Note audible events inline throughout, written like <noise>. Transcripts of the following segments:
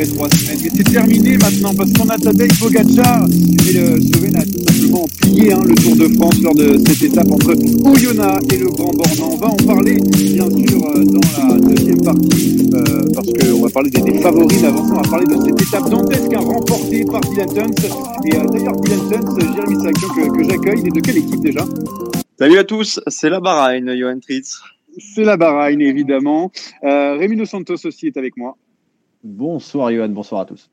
duré trois semaines. Mais c'est terminé maintenant parce qu'on a Tadej Pogacar et le Slovène a tout simplement plié hein, le Tour de France lors de cette étape entre Oyonnax et le Grand Bornand. On va en parler bien sûr euh, dans la deuxième partie euh, parce qu'on va parler des, des favoris. Mais avant ça, on va parler de cette étape dantesque hein, remportée par Dylan Tuns. Et euh, d'ailleurs, Dylan Tuns, Jérémy Sakian que, que j'accueille. Il est de quelle équipe déjà? Salut à tous, c'est la Bahreïn, Johan Tritz. C'est la Bahreïn évidemment. Euh, Rémi Dos Santos aussi est avec moi. Bonsoir Johan, bonsoir à tous.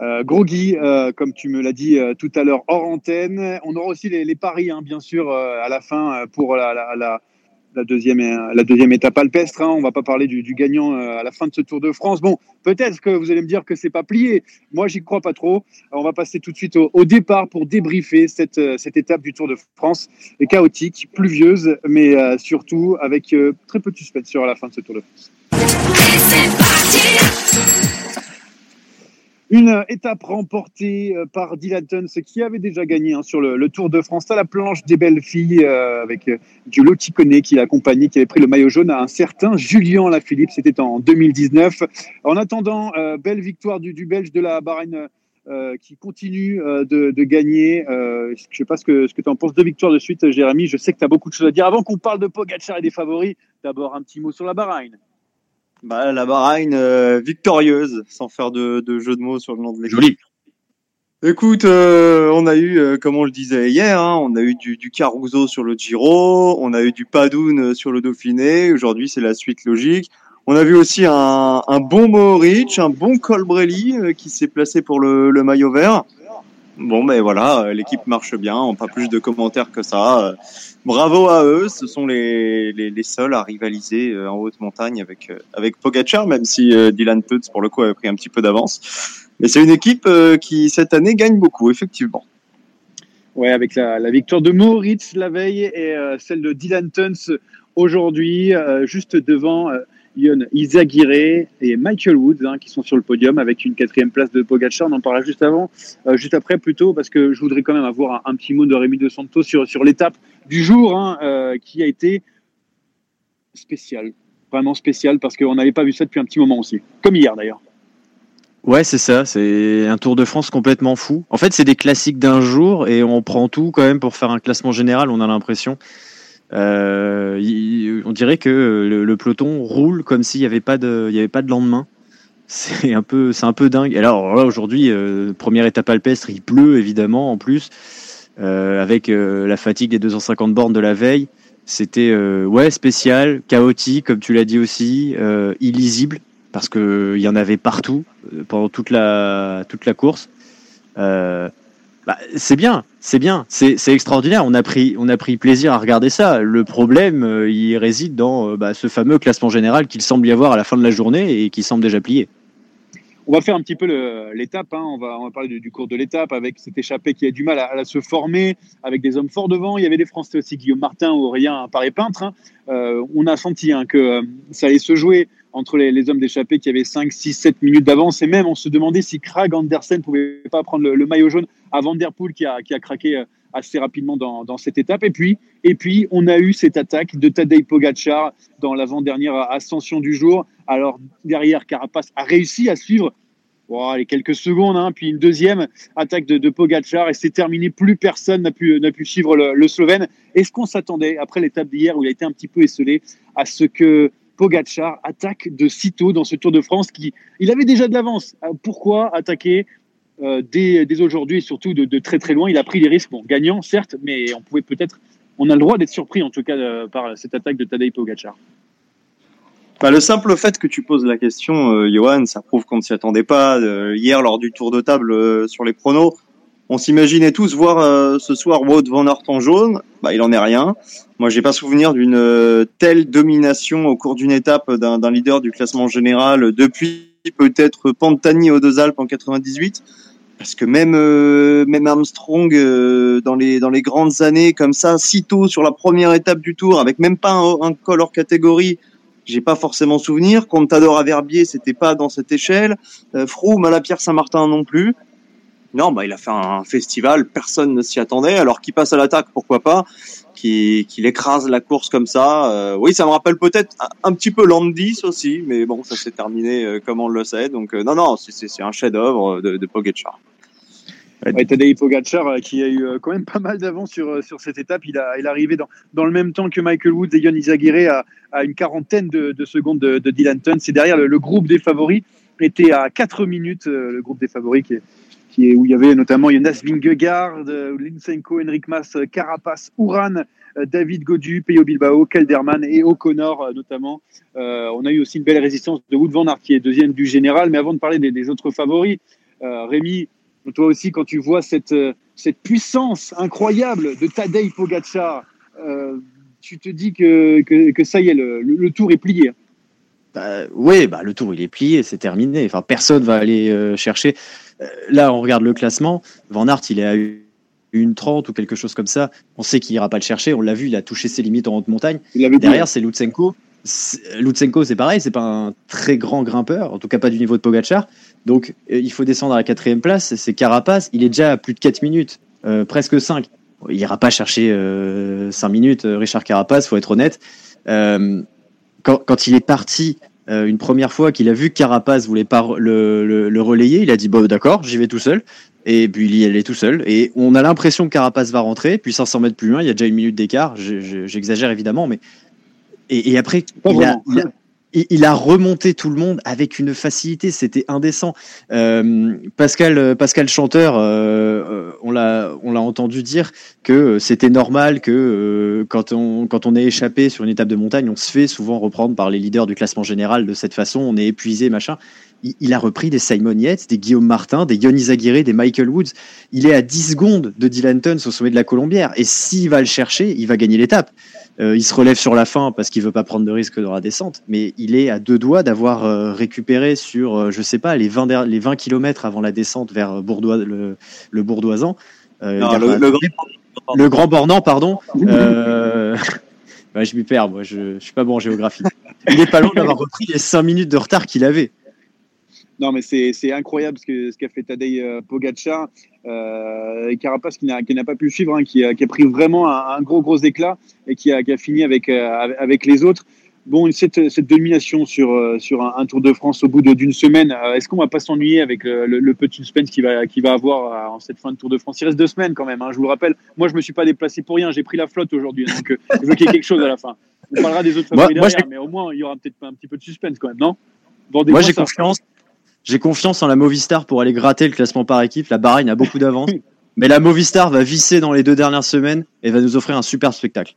Euh, gros Guy, euh, comme tu me l'as dit euh, tout à l'heure hors antenne, on aura aussi les, paris, hein, bien sûr, à la fin pour la, deuxième, étape alpestre. Hein. On va pas parler du, gagnant à la fin de ce Tour de France. Bon, peut-être que vous allez me dire que c'est pas plié. Moi, j'y crois pas trop. On va passer tout de suite au, départ pour débriefer cette, cette étape du Tour de France, chaotique, pluvieuse, mais surtout avec très peu de suspense sur la fin de ce Tour de France. Une étape remportée euh, par Dylan Tuns qui avait déjà gagné hein, sur le, Tour de France à la planche des belles filles euh, avec euh, du Loticone qui l'accompagnait, qui avait pris le maillot jaune à un certain Julien Lafilippe. C'était en 2019. En attendant, euh, belle victoire du, Belge de la Bahreïn euh, qui continue euh, de, gagner. Euh, je ne sais pas ce que, ce que tu en penses. Deux victoires de suite, Jérémy. Je sais que tu as beaucoup de choses à dire. Avant qu'on parle de Pogacar et des favoris, d'abord un petit mot sur la Bahreïn. Bah, la Bahreïn euh, victorieuse, sans faire de, de jeu de mots sur le nom de l'équipe. Joli. Écoute, euh, on a eu, euh, comme on le disait hier, hein, on a eu du, du Caruso sur le Giro, on a eu du Padoun sur le Dauphiné. Aujourd'hui, c'est la suite logique. On a vu aussi un, un bon Mohoric, un bon Colbrelli qui s'est placé pour le, le maillot vert. Bon, ben voilà, euh, l'équipe marche bien, pas plus de commentaires que ça. Euh, Bravo à eux, ce sont les, les, seuls à rivaliser euh, en haute montagne avec, avec Pogacar, même si Dylan Putz, pour le coup, avait pris un petit peu d'avance. Mais c'est une équipe qui, cette année, gagne beaucoup, effectivement. Ouais, avec la, victoire de Moritz la veille et celle de Dylan Tuns aujourd'hui, juste devant Yon Izaguirre et Michael Woods hein, qui sont sur le podium avec une quatrième place de Pogacar. On en parlera juste avant, euh, juste après plutôt, parce que je voudrais quand même avoir un, petit mot de Rémi De Santos sur, sur l'étape du jour hein, euh, qui a été spéciale, vraiment spéciale, parce qu'on n'avait pas vu ça depuis un petit moment aussi, comme hier d'ailleurs. Ouais, c'est ça. C'est un Tour de France complètement fou. En fait, c'est des classiques d'un jour et on prend tout quand même pour faire un classement général. On a l'impression. Euh, on dirait que le, le peloton roule comme s'il n'y avait pas de, y avait pas de lendemain. <laughs> C'est un peu, c'est un dingue. Alors là, aujourd'hui, euh, première étape alpestre, il pleut évidemment en plus, euh, avec euh, la fatigue des 250 bornes de la veille. C'était euh, ouais spécial, chaotique, comme tu l'as dit aussi, euh, illisible parce que il y en avait partout euh, pendant toute la course. Euh, bah, c'est bien, c'est bien, c'est extraordinaire. On a pris, on a pris plaisir à regarder ça. Le problème, euh, il réside dans euh, bah, ce fameux classement général qu'il semble y avoir à la fin de la journée et qui semble déjà plié. On va faire un petit peu l'étape. Hein. On, va, on va parler du, cours de l'étape avec cet échappé qui a du mal à, se former, avec des hommes forts devant. Il y avait des Français aussi, Guillaume Martin, Aurélien Paré Peintre. Hein. Euh, on a senti hein, que ça allait se jouer entre les, hommes d'échappée qui avaient 5, 6, 7 minutes d'avance. Et même, on se demandait si Krag Andersen pouvait pas prendre le, maillot jaune à Van qui a, qui a craqué euh, assez rapidement dans, dans, cette étape. Et puis, et puis, on a eu cette attaque de Tadej Pogacar dans l'avant-dernière ascension du jour. Alors, derrière, Carapace a réussi à suivre les quelques secondes, hein, puis une deuxième attaque de, Pogacar et c'est terminé. Plus personne n'a pu, n'a pu suivre le, le Slovène. Est-ce qu'on s'attendait, après l'étape d'hier où il a été un petit peu esselé, à ce que Pogacar attaque de sitôt dans ce Tour de France qui il avait déjà de l'avance. Euh, pourquoi attaquer euh, dès, aujourd'hui et surtout de, très très loin Il a pris des risques, bon, gagnant certes, mais on pouvait peut-être, on a le droit d'être surpris en tout cas euh, par cette attaque de Tadej Pogacar. Bah, le simple fait que tu poses la question, Johan, ça prouve qu'on ne s'y attendait pas. hier, lors du tour de table sur les pronos, on s'imaginait tous voir euh, ce soir Wout van Aert en jaune. Bah, il en est rien. Moi, j'ai pas souvenir d'une euh, telle domination au cours d'une étape d'un leader du classement général depuis peut-être Pantani aux deux Alpes en 98. Parce que même euh, même Armstrong dans les dans les grandes années comme ça, si tôt sur la première étape du Tour, avec même pas un, un col hors catégorie, j'ai pas forcément souvenir. Contador à Verbier, c'était pas dans cette échelle. Froome à la Pierre Saint-Martin non plus. Non, bah, il a fait un festival, personne ne s'y attendait. Alors qu'il passe à l'attaque, pourquoi pas Qu'il écrase la course comme ça. Euh, oui, ça me rappelle peut-être un, petit peu Landis aussi, mais bon, ça s'est terminé euh, comme on le sait. Donc euh, non, non, c'est un chef-d'œuvre de, de. Ouais, Tadej Pogacar qui a eu quand même pas mal d'avance sur, sur cette étape. Il, a, il est arrivé dans, dans le même temps que Michael Woods et Yann Izaguirre à, à une quarantaine de, de secondes de, de Dylan Tun. C'est derrière le, groupe des favoris était à 4 minutes, le groupe des favoris qui est, qui est, où il y avait notamment Jonas Vingegaard, Linsenko, Enric Mas, Carapace, Uran, David Godu, Peyo Bilbao, Kelderman et O'Connor euh, notamment. Euh, on a eu aussi une belle résistance de Wood van Aert qui est deuxième du général. Mais avant de parler des, autres favoris, euh, Rémi, toi aussi, quand tu vois cette, cette puissance incroyable de Tadej Pogacar, tu te dis que, que, que, ça y est, le, le, tour est plié. Bah, oui, bah, le tour il est plié, c'est terminé. Enfin, personne va aller chercher. Euh, là, on regarde le classement. Van Aert, il est à une 30 ou quelque chose comme ça. On sait qu'il ira pas le chercher. On l'a vu, il a touché ses limites en haute montagne. Derrière, c'est Lutsenko. Lutsenko, c'est pareil, c'est pas un très grand grimpeur, en tout cas pas du niveau de Pogachar. Donc, euh, il faut descendre à la quatrième place. C'est Carapace. Il est déjà à plus de 4 minutes, euh, presque 5. Il ira pas chercher 5 minutes, Richard Carapace, faut être honnête. Quand, il est parti euh, une première fois qu'il a vu que Carapace voulait pas le, le, relayer, il a dit bon d'accord, j'y vais tout seul. Et puis il y allait tout seul. Et on a l'impression que Carapace va rentrer. Puis 500 mètres plus loin, il y a déjà une minute d'écart. J'exagère évidemment, mais et, et après il a, il a remonté tout le monde avec une facilité, c'était indécent. Euh, Pascal, Pascal Chanteur, euh, euh, on l'a, on l'a entendu dire que c'était normal que quand on quand on est échappé sur une étape de montagne, on se fait souvent reprendre par les leaders du classement général de cette façon, on est épuisé, machin. Il, a repris des Simon Yates, des Guillaume Martin, des Yonis Aguirre, des Michael Woods. Il est à 10 secondes de Dylan Tuns au sommet de la Colombière, et s'il va le chercher, il va gagner l'étape. Euh, il se relève sur la fin parce qu'il veut pas prendre de risque dans la descente, mais il est à deux doigts d'avoir euh, récupéré sur, euh, je sais pas, les 20, les 20 km avant la descente vers Bourdois, le, le Bourdoisan. le, grand... Bornand, pardon. <laughs> Bah, je m'y perds, moi, je, je suis pas bon en géographie. Il est pas loin d'avoir repris les 5 minutes de retard qu'il avait. Non, mais c'est incroyable ce qu'a ce qu'a fait Tadej Pogacar. Euh, Carapace qui n'a pas pu suivre, hein, qui, a, qui, a, pris vraiment un, gros gros éclat et qui a, qui a fini avec, euh, avec les autres. Bon, cette, cette domination sur, euh, sur un, Tour de France au bout d'une semaine, euh, est-ce qu'on va pas s'ennuyer avec le, le, petit suspense qu'il va, qui va avoir en cette fin de Tour de France? Il reste deux semaines quand même, hein, je vous le rappelle. Moi, je me suis pas déplacé pour rien, j'ai pris la flotte aujourd'hui, donc je veux qu'il y ait quelque chose à la fin. On parlera des autres favoris derrière, mais au moins, il y aura peut-être un petit peu de suspense quand même, non? Moi, j'ai confiance. J'ai confiance en la Movistar pour aller gratter le classement par équipe. La Bahreïn a beaucoup d'avance. <laughs> mais la Movistar va visser dans les deux dernières semaines et va nous offrir un super spectacle.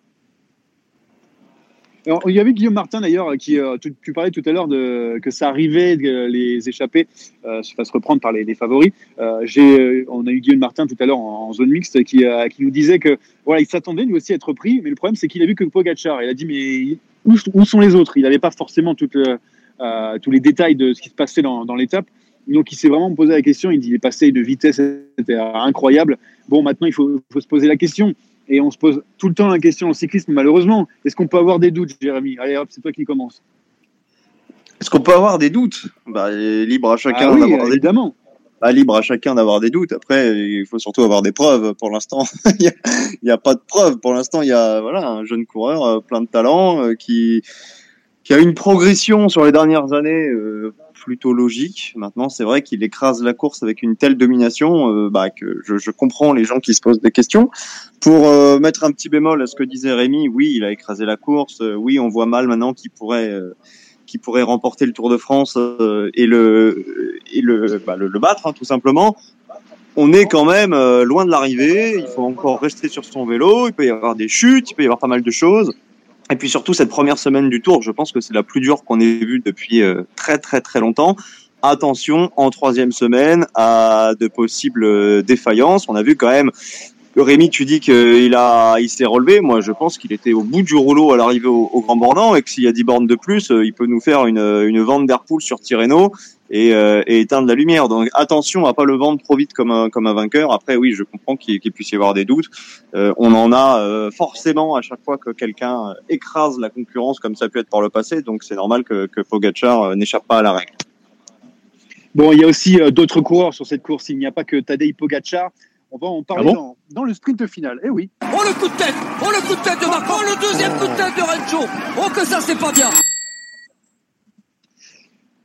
il y avait Guillaume Martin d'ailleurs qui euh, tu, parlais tout à l'heure de que ça arrivait que les échappés euh, se fassent reprendre par les, favoris. Euh, j'ai on a eu Guillaume Martin tout à l'heure en, zone mixte qui, qui nous disait que voilà il s'attendait lui aussi à être pris, mais le problème c'est qu'il a vu que Pogacar. Il a dit mais où, où sont les autres? Il n'avait pas forcément toutes, tous les détails de ce qui se passait dans, dans l'étape. Donc il s'est vraiment posé la question. Il dit il est passé de vitesse, c'était incroyable. Bon maintenant il faut, faut se poser la question et on se pose tout le temps la question en cyclisme, malheureusement. Est-ce qu'on peut avoir des doutes, Jérémy? Allez hop, c'est toi qui commence. Est-ce qu'on peut avoir des doutes? Bah, Libre à chacun ah d'avoir évidemment. Des... Bah, libre à chacun d'avoir des doutes. Après, il faut surtout avoir des preuves. Pour l'instant, <laughs> il n'y a, pas de preuves. Pour l'instant, il y a voilà, un jeune coureur euh, plein de talent euh, qui, qui a une progression sur les dernières années euh, plutôt logique. Maintenant, c'est vrai qu'il écrase la course avec une telle domination euh, bah, que je, je, comprends les gens qui se posent des questions. Pour euh, mettre un petit bémol à ce que disait Rémi, oui, il a écrasé la course. Euh, oui, on voit mal maintenant qu'il pourrait, qui pourrait remporter le Tour de France et le et le, bah, le, battre, hein, tout simplement. On est quand même loin de l'arrivée. Il faut encore rester sur son vélo. Il peut y avoir des chutes. Il peut y avoir pas mal de choses. Et puis surtout cette première semaine du Tour, je pense que c'est la plus dure qu'on ait vue depuis euh, très très très longtemps. Attention en troisième semaine à de possibles euh, défaillances. On a vu quand même Rémi, tu dis qu'il a, il s'est relevé. Moi, je pense qu'il était au bout du rouleau à l'arrivée au, Grand Bornand et que s'il y a 10 bornes de plus, euh, il peut nous faire une, une vente d'Airpool sur Tirreno et, euh, et, éteindre la lumière. Donc attention à pas le vendre trop vite comme un, comme un vainqueur. Après, oui, je comprends qu'il puisse y avoir des doutes. Euh, on en a forcément à chaque fois que quelqu'un écrase la concurrence comme ça a pu être par le passé. Donc c'est normal que, que Pogacar n'échappe pas à la règle. Bon, il y a aussi d'autres coureurs sur cette course. Il n'y a pas que Tadej Pogacar. On va en parler ah dans, le sprint final. Eh oui. Oh le coup de tête Oh le coup de tête de Marco Oh le deuxième coup de tête de Rencho Oh que ça c'est pas bien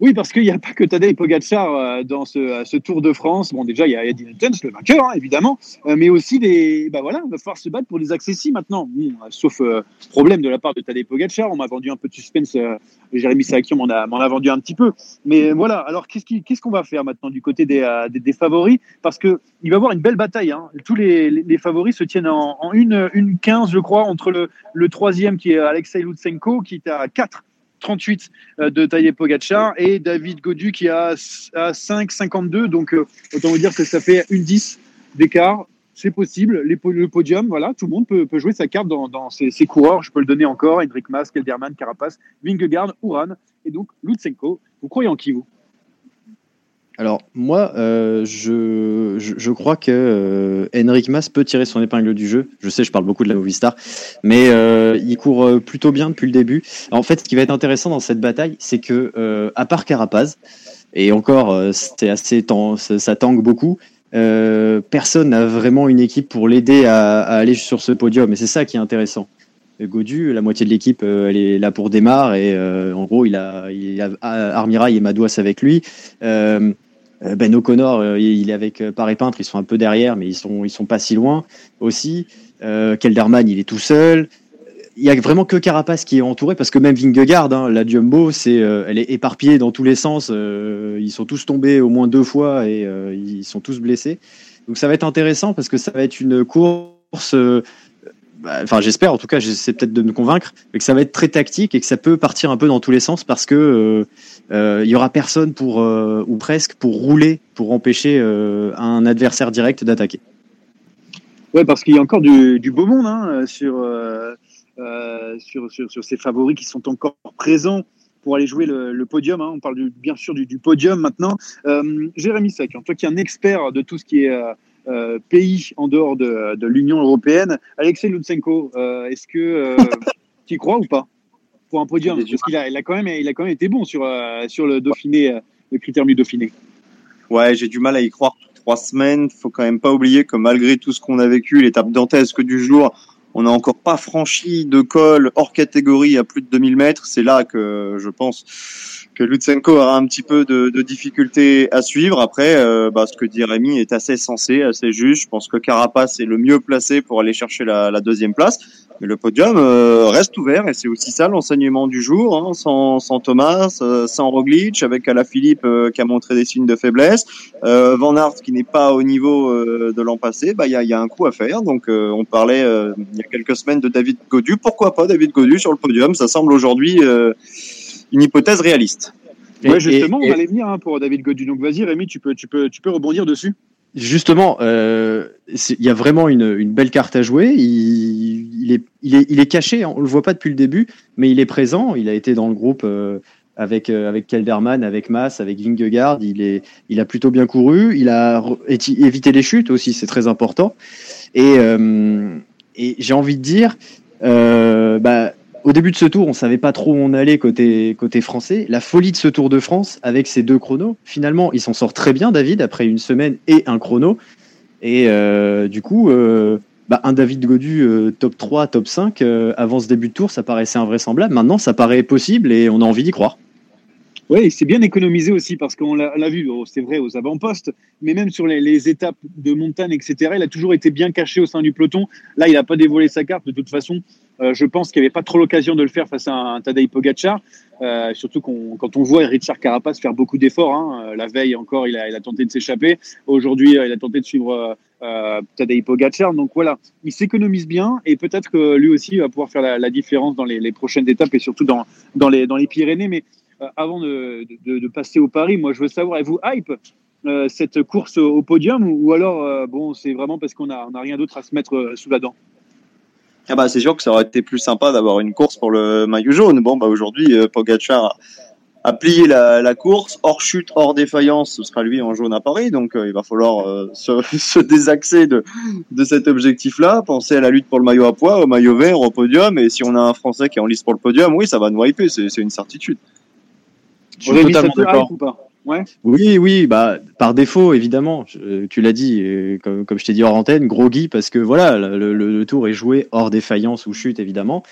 oui, parce qu'il n'y a pas que Tadej Pogacar euh, dans ce, ce, Tour de France. Bon, déjà, il y a Eddie Newtons, le vainqueur, hein, évidemment, euh, mais aussi des. Bah voilà, il va falloir se battre pour les accessibles maintenant. sauf euh, problème de la part de Tadej Pogacar. On m'a vendu un peu de suspense. Jérémy Saki m'en a, a, vendu un petit peu. Mais voilà, alors qu'est-ce qu'on va faire maintenant du côté des, des, favoris? Parce qu'il va y avoir une belle bataille. Hein. Tous les, les, favoris se tiennent en, en une, une 15, je crois, entre le, le troisième qui est Alexei Lutsenko, qui est à 4 38 euh, de Tadej Pogacar et David Godu qui a, 5,52. Donc, euh, autant vous dire que ça fait une 10 d'écart. C'est possible. Le podium, voilà, tout le monde peut, jouer sa carte dans, ces, coureurs. Je peux le donner encore Hendrik Mas, Kelderman, Carapace, Vingegaard, Uran et donc Lutsenko. Vous croyez en qui, vous? Alors moi, euh, je, je, crois que euh, Henrik Mas peut tirer son épingle du jeu. Je sais, je parle beaucoup de la Movistar, mais euh, il court plutôt bien depuis le début. En fait, ce qui va être intéressant dans cette bataille, c'est que à part Carapaz, et encore, c'est assez ça, tangue beaucoup. personne n'a vraiment une équipe pour l'aider à, aller sur ce podium, et c'est ça qui est intéressant. Godu, la moitié de l'équipe, elle est là pour démarrer. Et en gros, il a, il a Armirail et Madouas avec lui. Euh, ben O'Connor, euh, il est avec euh, Paris Peintre, ils sont un peu derrière, mais ils sont, ils sont pas si loin aussi. Kelderman, il est tout seul. Il y a vraiment que Carapace qui est entouré parce que même Vingegaard, hein, la Jumbo, c'est, elle est éparpillée dans tous les sens. ils sont tous tombés au moins deux fois et ils sont tous blessés. Donc ça va être intéressant parce que ça va être une course enfin j'espère en tout cas, j'essaie peut-être de me convaincre, mais que ça va être très tactique et que ça peut partir un peu dans tous les sens parce que euh, euh il y aura personne pour euh, ou presque pour rouler pour empêcher un adversaire direct d'attaquer. Ouais, parce qu'il y a encore du, beau monde hein, sur, sur, sur, sur, ces favoris qui sont encore présents pour aller jouer le, podium. Hein. On parle bien sûr du, du podium maintenant. Jérémy Sac, toi qui es un expert de tout ce qui est euh, pays en dehors de, de l'Union européenne. Alexei Lutsenko, euh, est-ce que euh, tu y crois ou pas pour un podium? Parce qu'il a, il a, quand même, il a quand même été bon sur, sur le Dauphiné, le critère du Dauphiné. Ouais, j'ai du mal à y croire. Trois semaines, faut quand même pas oublier que malgré tout ce qu'on a vécu, l'étape dantesque du jour, on n'a encore pas franchi de col hors catégorie à plus de 2000 mètres. C'est là que je pense que Lutsenko aura un petit peu de, de difficulté à suivre. Après, euh, bah, ce que dit Rémi est assez sensé, assez juste. Je pense que Carapace est le mieux placé pour aller chercher la, la deuxième place. Mais le podium euh, reste ouvert et c'est aussi ça l'enseignement du jour, hein, sans, sans Thomas, euh, sans Roglic, avec Alaphilippe euh, qui a montré des signes de faiblesse, euh, Van Aert qui n'est pas au niveau euh, de l'an passé, bah il y a, y a, un coup à faire. Donc on parlait il y a quelques semaines de David Godu, pourquoi pas David Godu sur le podium? Ça semble aujourd'hui une hypothèse réaliste. Ouais, justement, et, on allait venir hein, pour David Godu. Donc vas-y Rémi, tu peux, tu peux, tu peux rebondir dessus. Justement, euh, il y a vraiment une, une, belle carte à jouer. Il, est, il, est, il est caché, on le voit pas depuis le début, mais il est présent. Il a été dans le groupe euh, avec, euh, avec Kelderman, avec Mass, avec Vingegaard. Il, est, il a plutôt bien couru. Il a évité les chutes aussi, c'est très important. Et, euh, et j'ai envie de dire, euh, bah, au début de ce tour, on savait pas trop où on allait côté, français. La folie de ce Tour de France avec ces deux chronos, finalement, il s'en sort très bien, David, après une semaine et un chrono. Et euh, du coup, euh, bah, un David Godu euh, top 3, top 5, euh, avant ce début de tour, ça paraissait invraisemblable. Maintenant, ça paraît possible et on a envie d'y croire. Oui, c'est bien économisé aussi parce qu'on l'a vu, oh, c'est vrai, aux avant-postes, mais même sur les, les, étapes de montagne, etc., il a toujours été bien caché au sein du peloton. Là, il n'a pas dévoilé sa carte. De toute façon, euh, je pense qu'il n'y avait pas trop l'occasion de le faire face à un, un Tadej Pogacar, euh, surtout qu quand on voit Richard Carapace faire beaucoup d'efforts. Hein. La veille encore, il a, tenté de s'échapper. Aujourd'hui, il a tenté de suivre euh, Tadej Pogacar. Donc voilà, il s'économise bien et peut-être que lui aussi va pouvoir faire la, différence dans les, prochaines étapes et surtout dans, les, Pyrénées. Mais euh, avant de, passer au Paris, moi je veux savoir, vous hype euh, cette course au podium ou, alors euh, bon c'est vraiment parce qu'on a, on a rien d'autre à se mettre euh, sous la dent? Ah bah c'est sûr que ça aurait été plus sympa d'avoir une course pour le maillot jaune. Bon bah aujourd'hui euh, Pogacar a, a plié la, la, course hors chute, hors défaillance, ce sera lui en jaune à Paris. Donc euh, il va falloir euh, se, <laughs> se, désaxer de, de cet objectif-là, penser à la lutte pour le maillot à poids, au maillot vert, au podium. Et si on a un Français qui est en lice pour le podium, oui ça va nous hyper, c'est une certitude. Je suis totalement d'accord. Oui, oui, bah par défaut évidemment. Tu l'as dit, comme, comme, je t'ai dit hors antenne, gros Guy parce que voilà, le, tour est joué hors défaillance ou chute évidemment.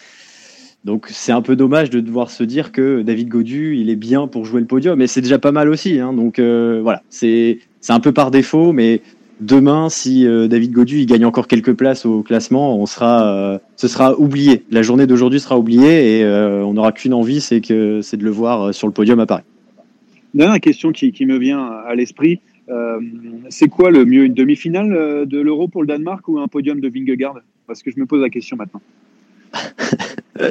Donc c'est un peu dommage de devoir se dire que David Godu il est bien pour jouer le podium, mais c'est déjà pas mal aussi. Hein, donc euh, voilà, c'est un peu par défaut, mais demain si euh, David Godu gagne encore quelques places au classement, euh, ce sera oublié. La journée d'aujourd'hui sera oubliée et euh, on n'aura qu'une envie, c'est que c'est de le voir sur le podium à Paris. Dernière question qui, qui me vient à l'esprit. Euh, c'est quoi le mieux, une demi-finale euh, de l'Euro pour le Danemark ou un podium de Vingegaard? Parce que je me pose la question maintenant. <laughs>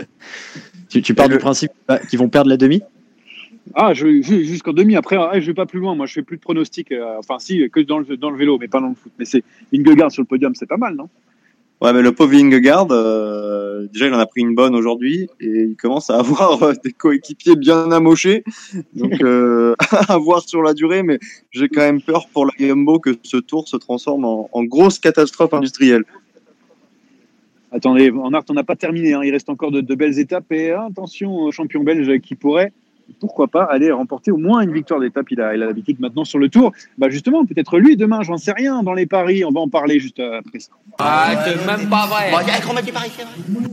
tu, tu pars du principe qu'ils vont perdre la demi? Ah, jusqu'en demi. Après, ah, je vais pas plus loin. Moi, je fais plus de pronostics. Euh, enfin, si, que dans le, dans le vélo, mais pas dans le foot. Mais c'est Vingegaard sur le podium, c'est pas mal, non? Ouais, mais le pauvre Vingegaard, euh, déjà, il en a pris une bonne aujourd'hui et il commence à avoir euh, des coéquipiers bien amochés. Donc, euh, <laughs> à voir sur la durée, mais j'ai quand même peur pour la Gambo que ce tour se transforme en, grosse catastrophe industrielle. Attendez, en art, on n'a pas terminé. Hein. Il reste encore de, de belles étapes et hein, attention au champion belge qui pourrait pourquoi pas aller remporter au moins une victoire d'étape. Il a l'habitude maintenant sur le tour. Bah justement, peut-être lui demain, j'en sais rien, dans les paris. On va en parler juste après ça. Ah, c'est même pas vrai. Bon, il y a un grand paris, c'est vrai.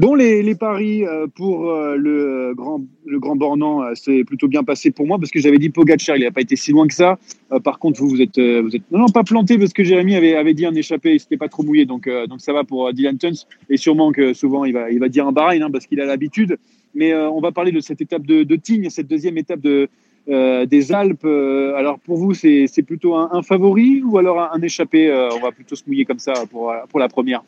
Bon, les, les paris euh, pour euh, le grand, le grand Bornand, euh, c'est plutôt bien passé pour moi parce que j'avais dit Pogacar, il n'a pas été si loin que ça. par contre, vous, vous êtes, vous êtes, non, non, pas planté parce que Jérémy avait, avait dit un échappé, il s'était pas trop mouillé, donc, donc ça va pour Dylan Tuns. Et sûrement que souvent, il va, il va dire un Bahreïn hein, parce qu'il a l'habitude. Mais on va parler de cette étape de, de Tignes, cette deuxième étape de, euh, des Alpes. Euh, alors pour vous, c'est plutôt un, un, favori ou alors un, un échappé euh, On va plutôt se mouiller comme ça pour, pour la première?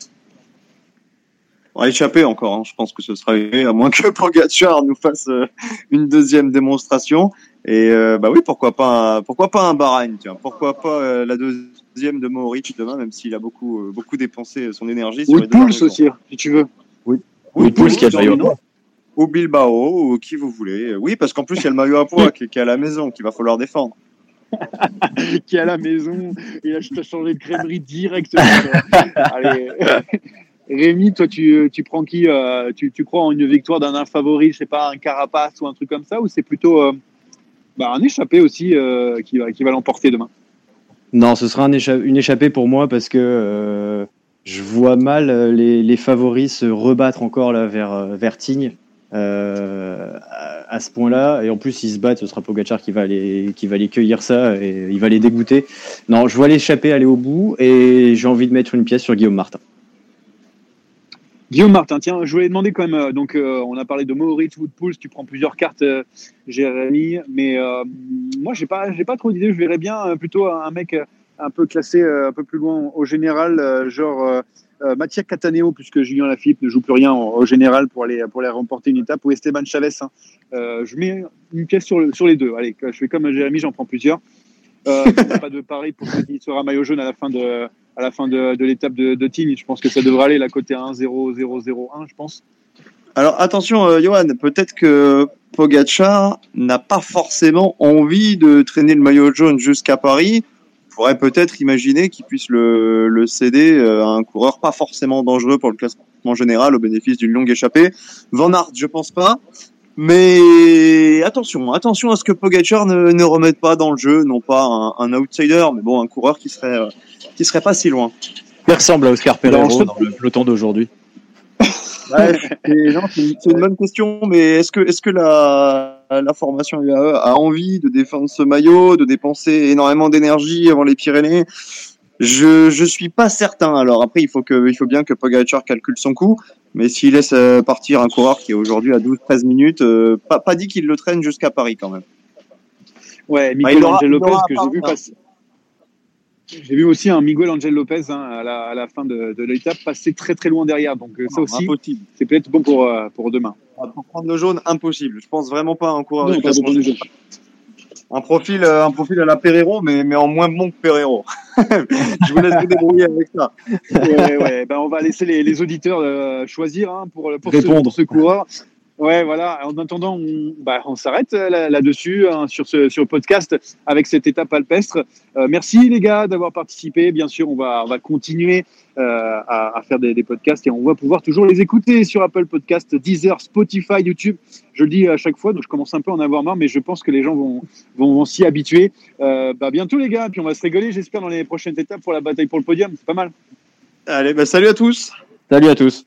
On va échapper encore. Hein. Je pense que ce sera à moins que <laughs> Pogacar nous fasse une deuxième démonstration. Et bah oui, pourquoi pas, pourquoi pas un Bahreïn Tiens, pourquoi pas la deuxième de Mohoric demain, même s'il a beaucoup, beaucoup dépensé son énergie. Ou Pouls aussi, si tu veux. Oui. Ou Pouls qui a le ou Bilbao, ou qui vous voulez. Oui, parce qu'en plus, il y a le maillot à poids qui, qui, est à la maison, qu'il va falloir défendre. <laughs> qui est à la maison, et là, je t'ai changé de crèmerie directement. <laughs> Allez. <laughs> Rémi, toi, tu, tu prends qui euh, tu, tu, crois en une victoire d'un favori, je sais pas, un carapace ou un truc comme ça, ou c'est plutôt euh, bah, un échappé aussi euh, qui va, qui va l'emporter demain? Non, ce sera un écha une échappée pour moi parce que euh, je vois mal les, les, favoris se rebattre encore là vers, vers Tignes euh, à, ce point-là. Et en plus, ils se battent, ce sera Pogacar qui va aller, qui va aller cueillir ça et il va les dégoûter. Non, je vois l'échapper aller au bout et j'ai envie de mettre une pièce sur Guillaume Martin. Guillaume Martin, tiens, je voulais demander quand même, euh, donc euh, on a parlé de Moritz, Woodpools, tu prends plusieurs cartes, Jérémy, mais moi j'ai pas, j'ai pas trop d'idées, je verrais bien plutôt un mec un peu classé un peu plus loin au général, genre euh, Cataneo, puisque Julien Lafitte ne joue plus rien au, au général pour aller, pour aller remporter une étape, ou Esteban Chavez. hein. Euh, je mets une pièce sur, le- sur les deux. Allez, je fais comme Jérémy, j'en prends plusieurs. Euh, il n'y a pas de pari pour celui qui sera maillot jaune à la fin de, à la fin de, de l'étape de, de team. Je pense que ça devrait aller la côté 1 0 0 0 1 je pense. Alors attention, euh, Johan, peut-être que Pogacar n'a pas forcément envie de traîner le maillot jaune jusqu'à Paris. Pourrait peut-être imaginer qu'il puisse le, le céder euh, à un coureur pas forcément dangereux pour le classement général au bénéfice d'une longue échappée. Van Aert, je pense pas. Mais attention, attention à ce que Pogacar ne, ne remette pas dans le jeu, non pas un, un outsider, mais bon, un coureur qui serait, euh, qui serait pas si loin. Il ressemble à Oscar Pereiro dans le peloton d'aujourd'hui. Ouais, c'est une bonne question, mais est-ce que, est-ce que la, la formation UAE a envie de défendre ce maillot, de dépenser énormément d'énergie avant les Pyrénées Je je suis pas certain. Alors après, il faut que il faut bien que Pogacar calcule son coup, mais s'il laisse euh, partir un coureur qui est aujourd'hui à 12-13 minutes, euh, pas pas dit qu'il le traîne jusqu'à Paris quand même. Ouais, Bah, Miguel aura- Angel Lopez que j'ai vu passer. J'ai vu aussi un Miguel Angel Lopez hein, à, la, à la fin de, de l'étape passer très très loin derrière. Donc euh, ça aussi, c'est peut-être bon pour, euh, pour demain. Pour prendre le jaune, impossible. Je pense vraiment pas à un coureur de Non, jaune. Un profil, euh, un profil à la Pereiro, mais, mais en moins bon que Pereiro. <laughs> Je vous laisse vous débrouiller avec ça. ouais, ouais. Ben, on va laisser les, les auditeurs euh, choisir hein, pour, pour, ce, Répondre. pour ce coureur. Ouais, voilà. En attendant, on, bah, on s'arrête euh, là- là-dessus, hein, sur ce sur le podcast, avec cette étape alpestre. Euh, merci les gars d'avoir participé. Bien sûr, on va, on va continuer euh, à, à faire des, des podcasts et on va pouvoir toujours les écouter sur Apple Podcast, Deezer, Spotify, YouTube. Je le dis à chaque fois, donc je commence un peu à en avoir marre, mais je pense que les gens vont, vont, vont s'y habituer. Euh, bah, bientôt les gars, puis on va se régaler, j'espère, dans les prochaines étapes pour la bataille pour le podium. C'est pas mal. Allez, bah, salut à tous. Salut à tous.